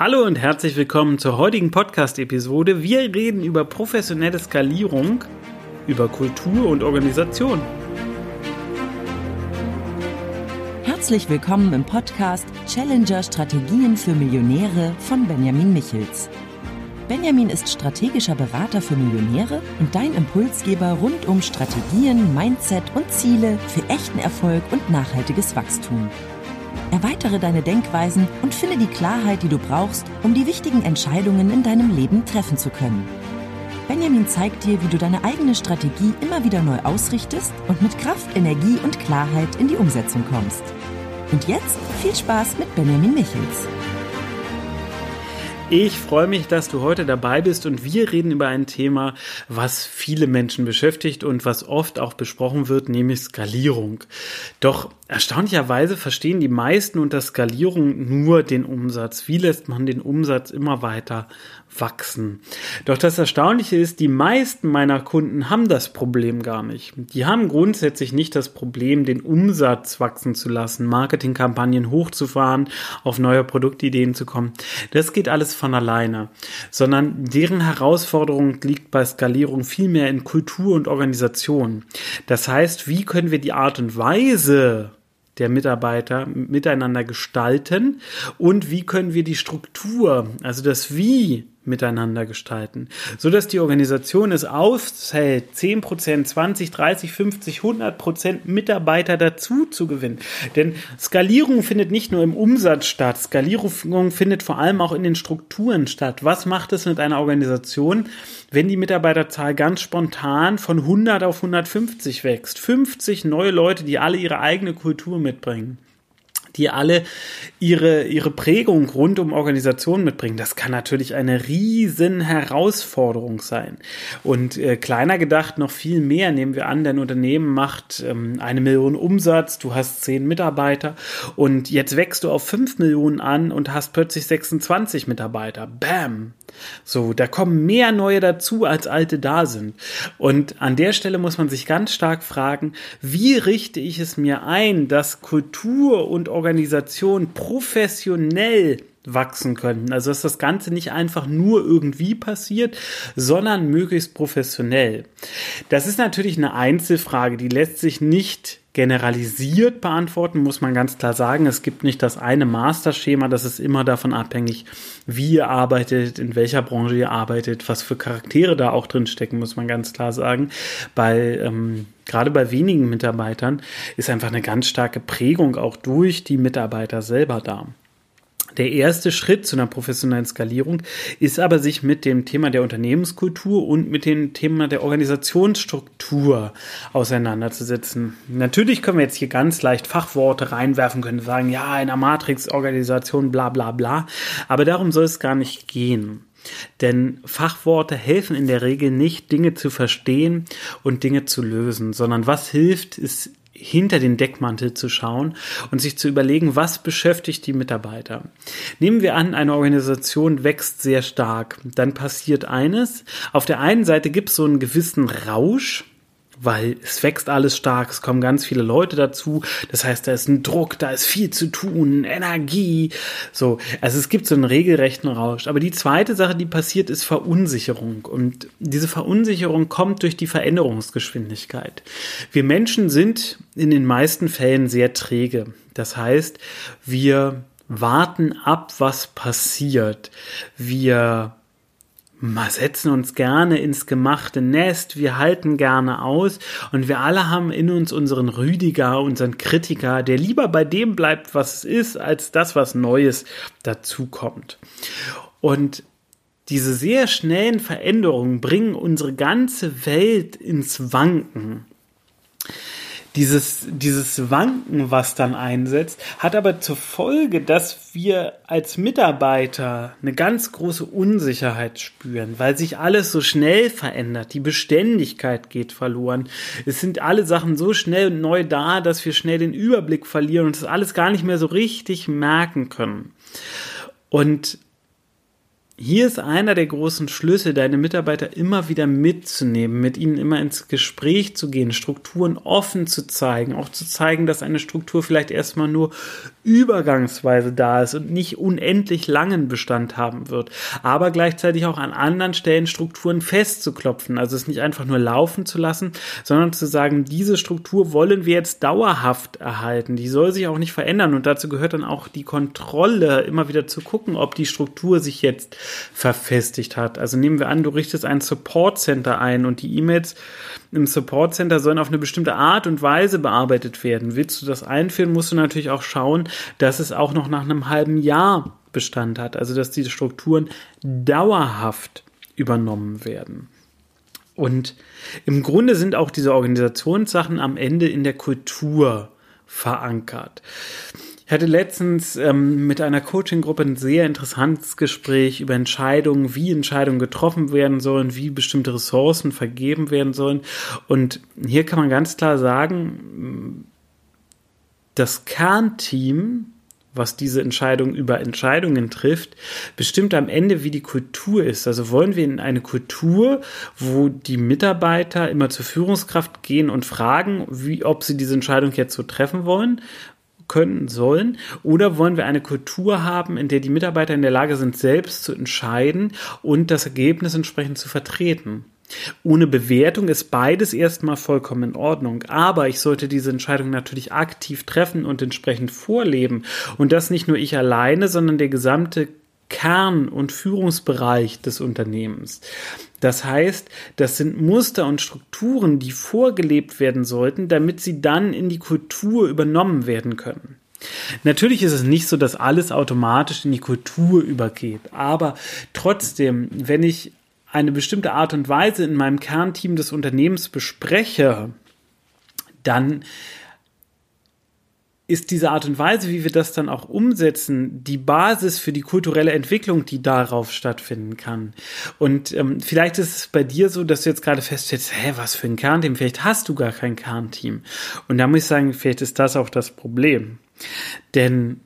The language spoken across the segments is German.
Hallo und herzlich willkommen zur heutigen Podcast-Episode. Wir reden über professionelle Skalierung, über Kultur und Organisation. Herzlich willkommen im Podcast Challenger Strategien für Millionäre von Benjamin Michels. Benjamin ist strategischer Berater für Millionäre und dein Impulsgeber rund um Strategien, Mindset und Ziele für echten Erfolg und nachhaltiges Wachstum. Erweitere deine Denkweisen und finde die Klarheit, die du brauchst, um die wichtigen Entscheidungen in deinem Leben treffen zu können. Benjamin zeigt dir, wie du deine eigene Strategie immer wieder neu ausrichtest und mit Kraft, Energie und Klarheit in die Umsetzung kommst. Und jetzt viel Spaß mit Benjamin Michels. Ich freue mich, dass du heute dabei bist und wir reden über ein Thema, was viele Menschen beschäftigt und was oft auch besprochen wird, nämlich Skalierung. Doch erstaunlicherweise verstehen die meisten unter Skalierung nur den Umsatz. Wie lässt man den Umsatz immer weiter wachsen. Doch das Erstaunliche ist, die meisten meiner Kunden haben das Problem gar nicht. Die haben grundsätzlich nicht das Problem, den Umsatz wachsen zu lassen, Marketingkampagnen hochzufahren, auf neue Produktideen zu kommen. Das geht alles von alleine, sondern deren Herausforderung liegt bei Skalierung vielmehr in Kultur und Organisation. Das heißt, wie können wir die Art und Weise, der Mitarbeiter miteinander gestalten? Und wie können wir die Struktur, also das Wie miteinander gestalten, so dass die Organisation es aushält, 10%, 20, 30, 50, 100% Mitarbeiter dazu zu gewinnen. Denn Skalierung findet nicht nur im Umsatz statt, Skalierung findet vor allem auch in den Strukturen statt. Was macht es mit einer Organisation, wenn die Mitarbeiterzahl ganz spontan von 100 auf 150 wächst? 50 neue Leute, die alle ihre eigene Kultur mitbringen die alle ihre, ihre Prägung rund um Organisationen mitbringen. Das kann natürlich eine riesen Herausforderung sein. Und äh, kleiner gedacht noch viel mehr. Nehmen wir an, dein Unternehmen macht ähm, eine Million Umsatz, du hast zehn Mitarbeiter und jetzt wächst du auf fünf Millionen an und hast plötzlich 26 Mitarbeiter. Bam! So, da kommen mehr neue dazu, als alte da sind. Und an der Stelle muss man sich ganz stark fragen, wie richte ich es mir ein, dass Kultur und Organisation professionell wachsen können. Also dass das Ganze nicht einfach nur irgendwie passiert, sondern möglichst professionell. Das ist natürlich eine Einzelfrage, die lässt sich nicht generalisiert beantworten, muss man ganz klar sagen. Es gibt nicht das eine Masterschema, das ist immer davon abhängig, wie ihr arbeitet, in welcher Branche ihr arbeitet, was für Charaktere da auch drin stecken, muss man ganz klar sagen. Bei ähm, gerade bei wenigen Mitarbeitern ist einfach eine ganz starke Prägung auch durch die Mitarbeiter selber da. Der erste Schritt zu einer professionellen Skalierung ist aber, sich mit dem Thema der Unternehmenskultur und mit dem Thema der Organisationsstruktur auseinanderzusetzen. Natürlich können wir jetzt hier ganz leicht Fachworte reinwerfen, können sagen, ja, in einer Matrix-Organisation, bla bla bla. Aber darum soll es gar nicht gehen. Denn Fachworte helfen in der Regel nicht, Dinge zu verstehen und Dinge zu lösen, sondern was hilft, ist hinter den Deckmantel zu schauen und sich zu überlegen, was beschäftigt die Mitarbeiter. Nehmen wir an, eine Organisation wächst sehr stark. Dann passiert eines. Auf der einen Seite gibt es so einen gewissen Rausch, weil es wächst alles stark, es kommen ganz viele Leute dazu. Das heißt, da ist ein Druck, da ist viel zu tun, Energie. So, also es gibt so einen regelrechten Rausch. Aber die zweite Sache, die passiert, ist Verunsicherung. Und diese Verunsicherung kommt durch die Veränderungsgeschwindigkeit. Wir Menschen sind in den meisten Fällen sehr träge. Das heißt, wir warten ab, was passiert. Wir wir setzen uns gerne ins gemachte Nest, wir halten gerne aus. Und wir alle haben in uns unseren Rüdiger, unseren Kritiker, der lieber bei dem bleibt, was es ist, als das, was Neues dazukommt. Und diese sehr schnellen Veränderungen bringen unsere ganze Welt ins Wanken dieses, dieses Wanken, was dann einsetzt, hat aber zur Folge, dass wir als Mitarbeiter eine ganz große Unsicherheit spüren, weil sich alles so schnell verändert. Die Beständigkeit geht verloren. Es sind alle Sachen so schnell und neu da, dass wir schnell den Überblick verlieren und das alles gar nicht mehr so richtig merken können. Und hier ist einer der großen Schlüsse, deine Mitarbeiter immer wieder mitzunehmen, mit ihnen immer ins Gespräch zu gehen, Strukturen offen zu zeigen, auch zu zeigen, dass eine Struktur vielleicht erstmal nur übergangsweise da ist und nicht unendlich langen Bestand haben wird, aber gleichzeitig auch an anderen Stellen Strukturen festzuklopfen, also es nicht einfach nur laufen zu lassen, sondern zu sagen, diese Struktur wollen wir jetzt dauerhaft erhalten, die soll sich auch nicht verändern. Und dazu gehört dann auch die Kontrolle, immer wieder zu gucken, ob die Struktur sich jetzt verfestigt hat. Also nehmen wir an, du richtest ein Support Center ein und die E-Mails im Support Center sollen auf eine bestimmte Art und Weise bearbeitet werden. Willst du das einführen, musst du natürlich auch schauen, dass es auch noch nach einem halben Jahr Bestand hat. Also dass diese Strukturen dauerhaft übernommen werden. Und im Grunde sind auch diese Organisationssachen am Ende in der Kultur verankert. Ich hatte letztens ähm, mit einer Coaching-Gruppe ein sehr interessantes Gespräch über Entscheidungen, wie Entscheidungen getroffen werden sollen, wie bestimmte Ressourcen vergeben werden sollen. Und hier kann man ganz klar sagen, das Kernteam, was diese Entscheidung über Entscheidungen trifft, bestimmt am Ende, wie die Kultur ist. Also wollen wir in eine Kultur, wo die Mitarbeiter immer zur Führungskraft gehen und fragen, wie, ob sie diese Entscheidung jetzt so treffen wollen? Können sollen? Oder wollen wir eine Kultur haben, in der die Mitarbeiter in der Lage sind, selbst zu entscheiden und das Ergebnis entsprechend zu vertreten? Ohne Bewertung ist beides erstmal vollkommen in Ordnung. Aber ich sollte diese Entscheidung natürlich aktiv treffen und entsprechend vorleben. Und das nicht nur ich alleine, sondern der gesamte Kern- und Führungsbereich des Unternehmens. Das heißt, das sind Muster und Strukturen, die vorgelebt werden sollten, damit sie dann in die Kultur übernommen werden können. Natürlich ist es nicht so, dass alles automatisch in die Kultur übergeht, aber trotzdem, wenn ich eine bestimmte Art und Weise in meinem Kernteam des Unternehmens bespreche, dann ist diese Art und Weise, wie wir das dann auch umsetzen, die Basis für die kulturelle Entwicklung, die darauf stattfinden kann. Und ähm, vielleicht ist es bei dir so, dass du jetzt gerade feststellst, hä, was für ein Kernteam? Vielleicht hast du gar kein Kernteam. Und da muss ich sagen, vielleicht ist das auch das Problem. Denn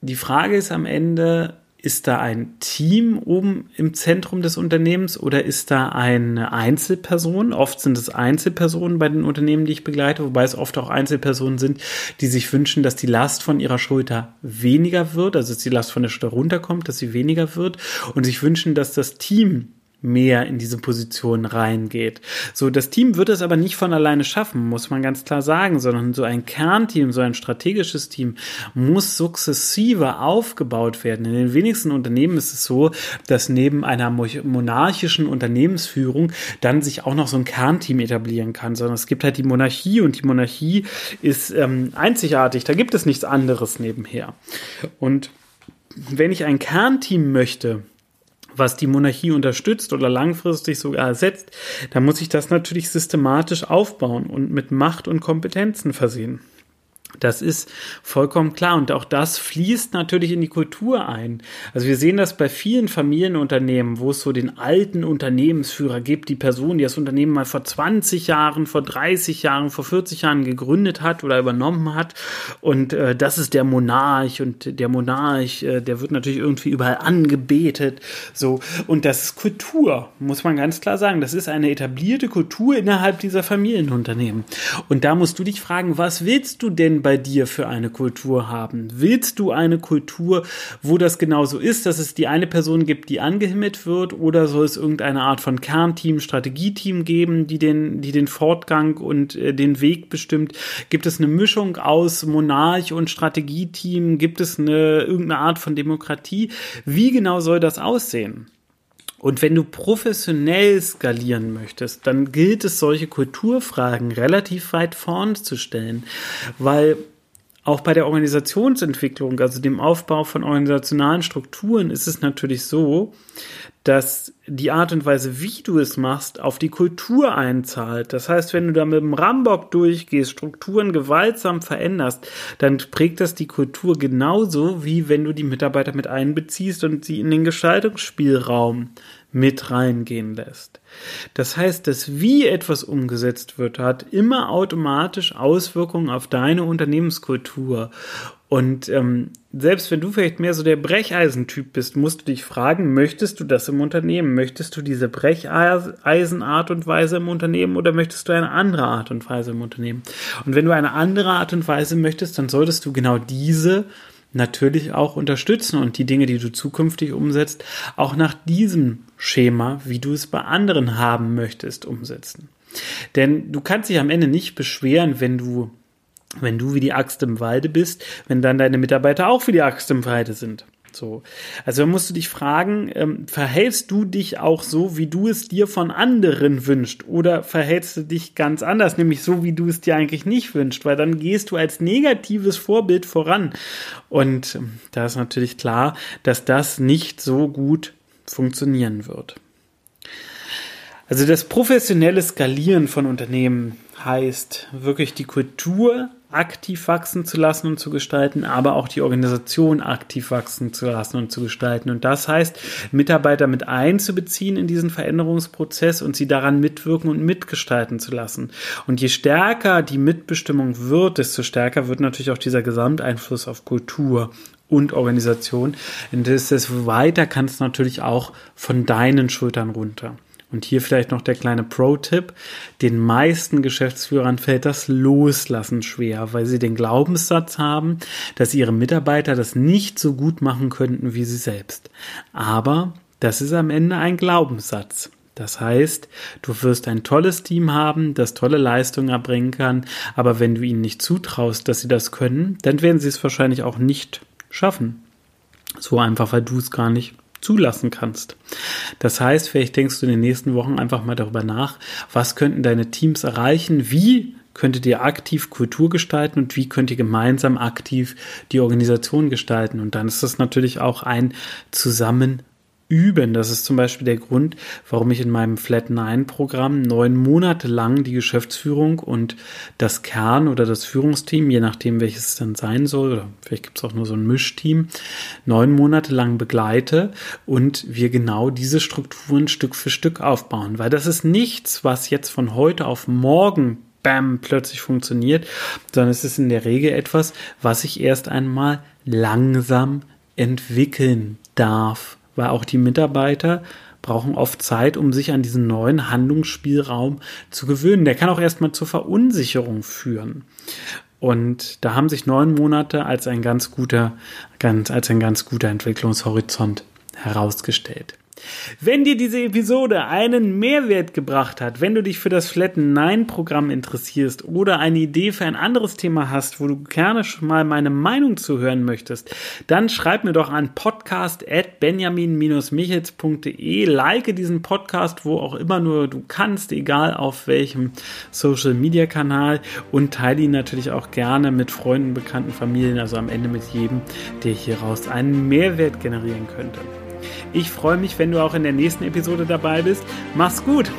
die Frage ist am Ende, ist da ein Team oben im Zentrum des Unternehmens oder ist da eine Einzelperson? Oft sind es Einzelpersonen bei den Unternehmen, die ich begleite, wobei es oft auch Einzelpersonen sind, die sich wünschen, dass die Last von ihrer Schulter weniger wird, also dass die Last von der Schulter runterkommt, dass sie weniger wird und sich wünschen, dass das Team mehr in diese Position reingeht. So, das Team wird es aber nicht von alleine schaffen, muss man ganz klar sagen, sondern so ein Kernteam, so ein strategisches Team muss sukzessive aufgebaut werden. In den wenigsten Unternehmen ist es so, dass neben einer monarchischen Unternehmensführung dann sich auch noch so ein Kernteam etablieren kann, sondern es gibt halt die Monarchie und die Monarchie ist ähm, einzigartig. Da gibt es nichts anderes nebenher. Und wenn ich ein Kernteam möchte, was die Monarchie unterstützt oder langfristig sogar ersetzt, dann muss ich das natürlich systematisch aufbauen und mit Macht und Kompetenzen versehen. Das ist vollkommen klar und auch das fließt natürlich in die Kultur ein. Also wir sehen das bei vielen Familienunternehmen, wo es so den alten Unternehmensführer gibt, die Person, die das Unternehmen mal vor 20 Jahren, vor 30 Jahren, vor 40 Jahren gegründet hat oder übernommen hat und äh, das ist der Monarch und der Monarch, äh, der wird natürlich irgendwie überall angebetet, so und das ist Kultur, muss man ganz klar sagen. Das ist eine etablierte Kultur innerhalb dieser Familienunternehmen. Und da musst du dich fragen, was willst du denn bei dir für eine Kultur haben? Willst du eine Kultur, wo das genauso ist, dass es die eine Person gibt, die angehimmelt wird, oder soll es irgendeine Art von Kernteam, Strategieteam geben, die den, die den Fortgang und äh, den Weg bestimmt? Gibt es eine Mischung aus Monarch und Strategieteam? Gibt es eine irgendeine Art von Demokratie? Wie genau soll das aussehen? Und wenn du professionell skalieren möchtest, dann gilt es, solche Kulturfragen relativ weit vorn zu stellen, weil auch bei der Organisationsentwicklung, also dem Aufbau von organisationalen Strukturen, ist es natürlich so, dass die Art und Weise, wie du es machst, auf die Kultur einzahlt. Das heißt, wenn du da mit dem Rambock durchgehst, Strukturen gewaltsam veränderst, dann prägt das die Kultur genauso, wie wenn du die Mitarbeiter mit einbeziehst und sie in den Gestaltungsspielraum mit reingehen lässt. Das heißt, dass wie etwas umgesetzt wird, hat immer automatisch Auswirkungen auf deine Unternehmenskultur. Und ähm, selbst wenn du vielleicht mehr so der Brecheisentyp bist, musst du dich fragen, möchtest du das im Unternehmen? Möchtest du diese Brecheisenart und Weise im Unternehmen oder möchtest du eine andere Art und Weise im Unternehmen? Und wenn du eine andere Art und Weise möchtest, dann solltest du genau diese natürlich auch unterstützen und die Dinge, die du zukünftig umsetzt, auch nach diesem Schema, wie du es bei anderen haben möchtest, umsetzen. Denn du kannst dich am Ende nicht beschweren, wenn du wenn du wie die Axt im Walde bist, wenn dann deine Mitarbeiter auch wie die Axt im Walde sind. So. Also musst du dich fragen, ähm, verhältst du dich auch so, wie du es dir von anderen wünschst? Oder verhältst du dich ganz anders, nämlich so, wie du es dir eigentlich nicht wünschst? Weil dann gehst du als negatives Vorbild voran. Und ähm, da ist natürlich klar, dass das nicht so gut funktionieren wird. Also das professionelle Skalieren von Unternehmen heißt wirklich die Kultur aktiv wachsen zu lassen und zu gestalten, aber auch die Organisation aktiv wachsen zu lassen und zu gestalten. Und das heißt, Mitarbeiter mit einzubeziehen in diesen Veränderungsprozess und sie daran mitwirken und mitgestalten zu lassen. Und je stärker die Mitbestimmung wird, desto stärker wird natürlich auch dieser Gesamteinfluss auf Kultur und Organisation. Und desto weiter kann es natürlich auch von deinen Schultern runter. Und hier vielleicht noch der kleine Pro-Tipp. Den meisten Geschäftsführern fällt das Loslassen schwer, weil sie den Glaubenssatz haben, dass ihre Mitarbeiter das nicht so gut machen könnten wie sie selbst. Aber das ist am Ende ein Glaubenssatz. Das heißt, du wirst ein tolles Team haben, das tolle Leistungen erbringen kann, aber wenn du ihnen nicht zutraust, dass sie das können, dann werden sie es wahrscheinlich auch nicht schaffen. So einfach, weil du es gar nicht zulassen kannst. Das heißt, vielleicht denkst du in den nächsten Wochen einfach mal darüber nach, was könnten deine Teams erreichen, wie könntet ihr aktiv Kultur gestalten und wie könnt ihr gemeinsam aktiv die Organisation gestalten. Und dann ist das natürlich auch ein Zusammen üben. Das ist zum Beispiel der Grund, warum ich in meinem Flat 9 Programm neun Monate lang die Geschäftsführung und das Kern oder das Führungsteam, je nachdem welches es dann sein soll, oder vielleicht gibt es auch nur so ein Mischteam, neun Monate lang begleite und wir genau diese Strukturen Stück für Stück aufbauen. Weil das ist nichts, was jetzt von heute auf morgen bam, plötzlich funktioniert, sondern es ist in der Regel etwas, was ich erst einmal langsam entwickeln darf weil auch die Mitarbeiter brauchen oft Zeit, um sich an diesen neuen Handlungsspielraum zu gewöhnen. Der kann auch erstmal zur Verunsicherung führen. Und da haben sich neun Monate als ein ganz guter, ganz, als ein ganz guter Entwicklungshorizont herausgestellt. Wenn dir diese Episode einen Mehrwert gebracht hat, wenn du dich für das Flatten 9 Programm interessierst oder eine Idee für ein anderes Thema hast, wo du gerne schon mal meine Meinung zuhören möchtest, dann schreib mir doch an podcast at benjamin-michels.de, like diesen Podcast, wo auch immer nur du kannst, egal auf welchem Social Media Kanal und teile ihn natürlich auch gerne mit Freunden, Bekannten, Familien, also am Ende mit jedem, der hieraus einen Mehrwert generieren könnte. Ich freue mich, wenn du auch in der nächsten Episode dabei bist. Mach's gut!